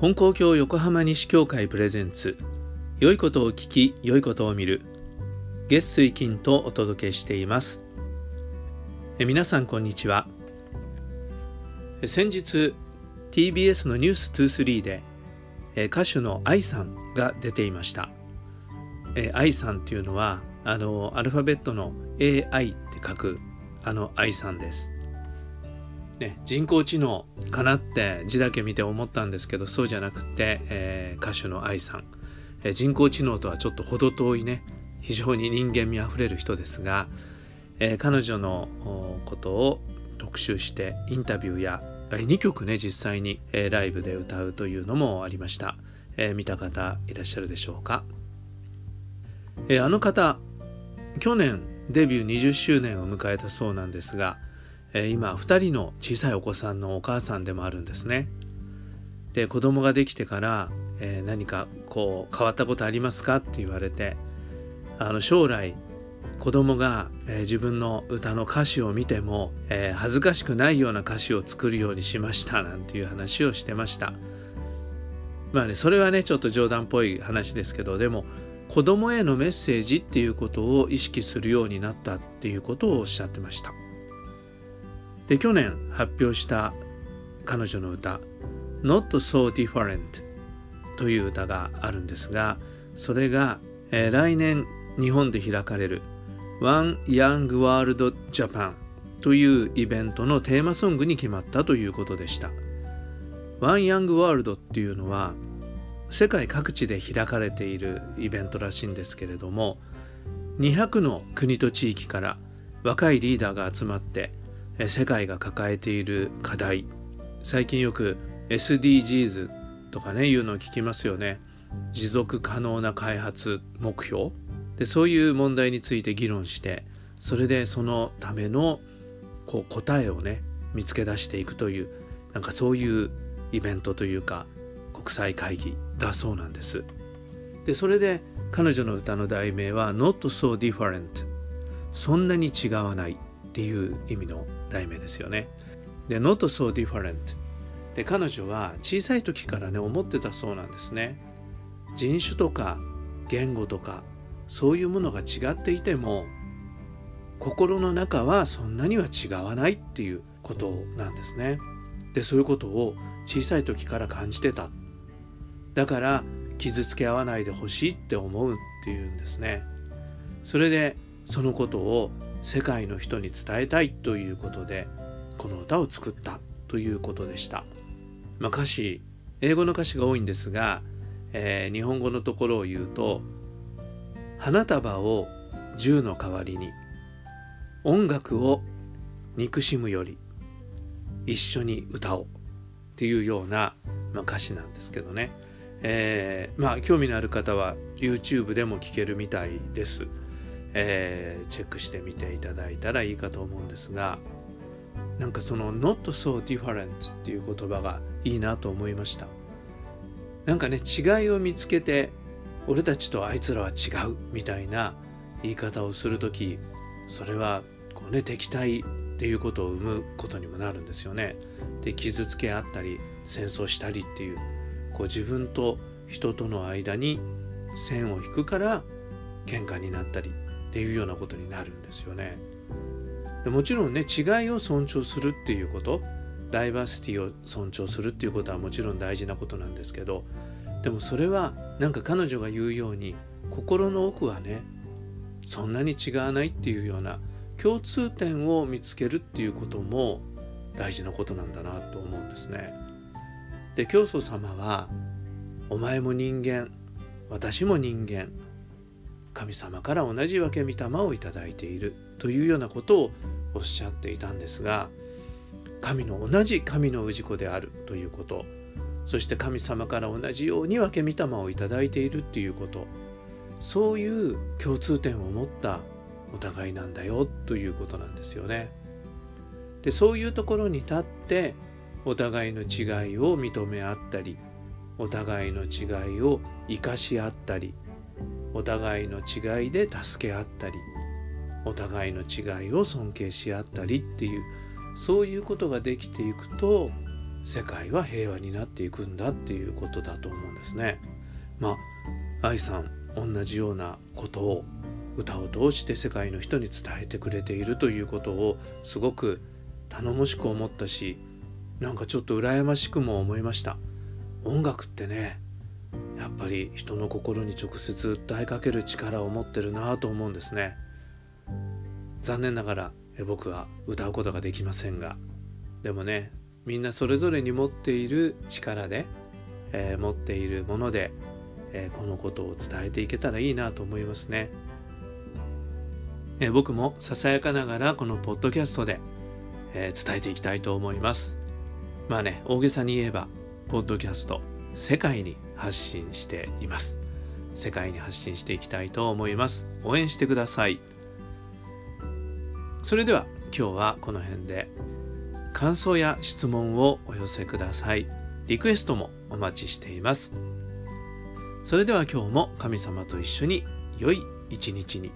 金光教横浜西教会プレゼンツ良いことを聞き良いことを見る月水金とお届けしています。え皆さんこんにちは。先日 TBS のニュース23でえ歌手の AI さんが出ていました。え AI さんっていうのはあのアルファベットの AI って書くあの AI さんです。ね、人工知能かなって字だけ見て思ったんですけどそうじゃなくて、えー、歌手の AI さん、えー、人工知能とはちょっと程遠いね非常に人間味あふれる人ですが、えー、彼女のことを特集してインタビューや2曲ね実際に、えライブで歌うというのもありました、え見た方いらっしゃるでしょうか、えあの方去年デビュー20周年を迎えたそうなんですがえ今2人の小さいお子さんのお母さんでもあるんですね。で子供ができてから、え、何かこう変わったことありますかって言われてあの将来子供が、え、自分の歌の歌詞を見ても、え、恥ずかしくないような歌詞を作るようにしましたなんていう話をしてましたまあねそれはねちょっと冗談っぽい話ですけどでも子供へのメッセージっていうことを意識するようになったっていうことをおっしゃってましたで去年発表した彼女の歌「Not So Different」という歌があるんですがそれが、えー、来年日本で開かれる One Young World Japan というイベントのテーマソングに決まったということでした。One Young World っていうのは世界各地で開かれているイベントらしいんですけれども200の国と地域から若いリーダーが集まって世界が抱えている課題。最近よく SDGs とかねいうのを聞きますよね。持続可能な開発目標。でそういう問題について議論してそれでそのためのこう答えをね見つけ出していくというなんかそういうイベントというか国際会議だそうなんです。でそれで彼女の歌の題名は Not So Different そんなに違わないっていう意味の題名ですよね。で、Not so different。で、彼女は小さい時からね、思ってたそうなんですね。人種とか言語とか、そういうものが違っていても、心の中はそんなには違わないっていうことなんですね。で、そういうことを小さい時から感じてた。だから傷つけ合わないでほしいって思うっていうんですね。それでそのことを世界の人に伝えたいということでこの歌を作ったということでした、まあ、歌詞英語の歌詞が多いんですが、えー、日本語のところを言うと「花束を銃の代わりに音楽を憎しむより一緒に歌おう」っていうような、まあ、歌詞なんですけどね、えー、まあ興味のある方は YouTube でも聴けるみたいです。えー、チェックしてみていただいたらいいかと思うんですがなんかその not so different っていう言葉がいいなと思いました。なんかね違いを見つけて俺たちとあいつらは違うみたいな言い方をする時それはこうね敵対っていうことを生むことにもなるんですよね。で傷つけ合ったり戦争したりっていうこう自分と人との間に線を引くから喧嘩になったり。っていうようなことになるんですよね。もちろんね違いを尊重するっていうことダイバーシティを尊重するっていうことはもちろん大事なことなんですけどでもそれはなんか彼女が言うように心の奥はねそんなに違わないっていうような共通点を見つけるっていうことも大事なことなんだなと思うんですね。で教祖様は「お前も人間私も人間神様から同じ分け御霊をいただいているというようなことをおっしゃっていたんですが神の同じ神の氏子であるということそして神様から同じように分け御霊をいただいているっていうことそういう共通点を持ったお互いなんだよということなんですよね。でそういうところに立ってお互いの違いを認め合ったりお互いの違いを生かし合ったりお互いの違いで助け合ったりお互いの違いを尊敬し合ったりっていうそういうことができていくと世界は平和になっていくんだっていうことだと思うんですね。まあ愛さん同じようなことを歌を通して世界の人に伝えてくれているということをすごく頼もしく思ったしなんかちょっと羨ましくも思いました音楽ってねやっぱり人の心に直接訴えかける力を持ってるなと思うんですね。残念ながら僕は歌うことができませんがでもねみんなそれぞれに持っている力で、えー、持っているもので、えー、このことを伝えていけたらいいなと思いますね、えー、僕もささやかながらこのポッドキャストで、え伝えていきたいと思います。まあね大げさに言えばポッドキャスト世界に発信しています。世界に発信していきたいと思います。応援してください。それでは今日はこの辺で。感想や質問をお寄せください。リクエストもお待ちしています。それでは今日も神様と一緒に良い一日に。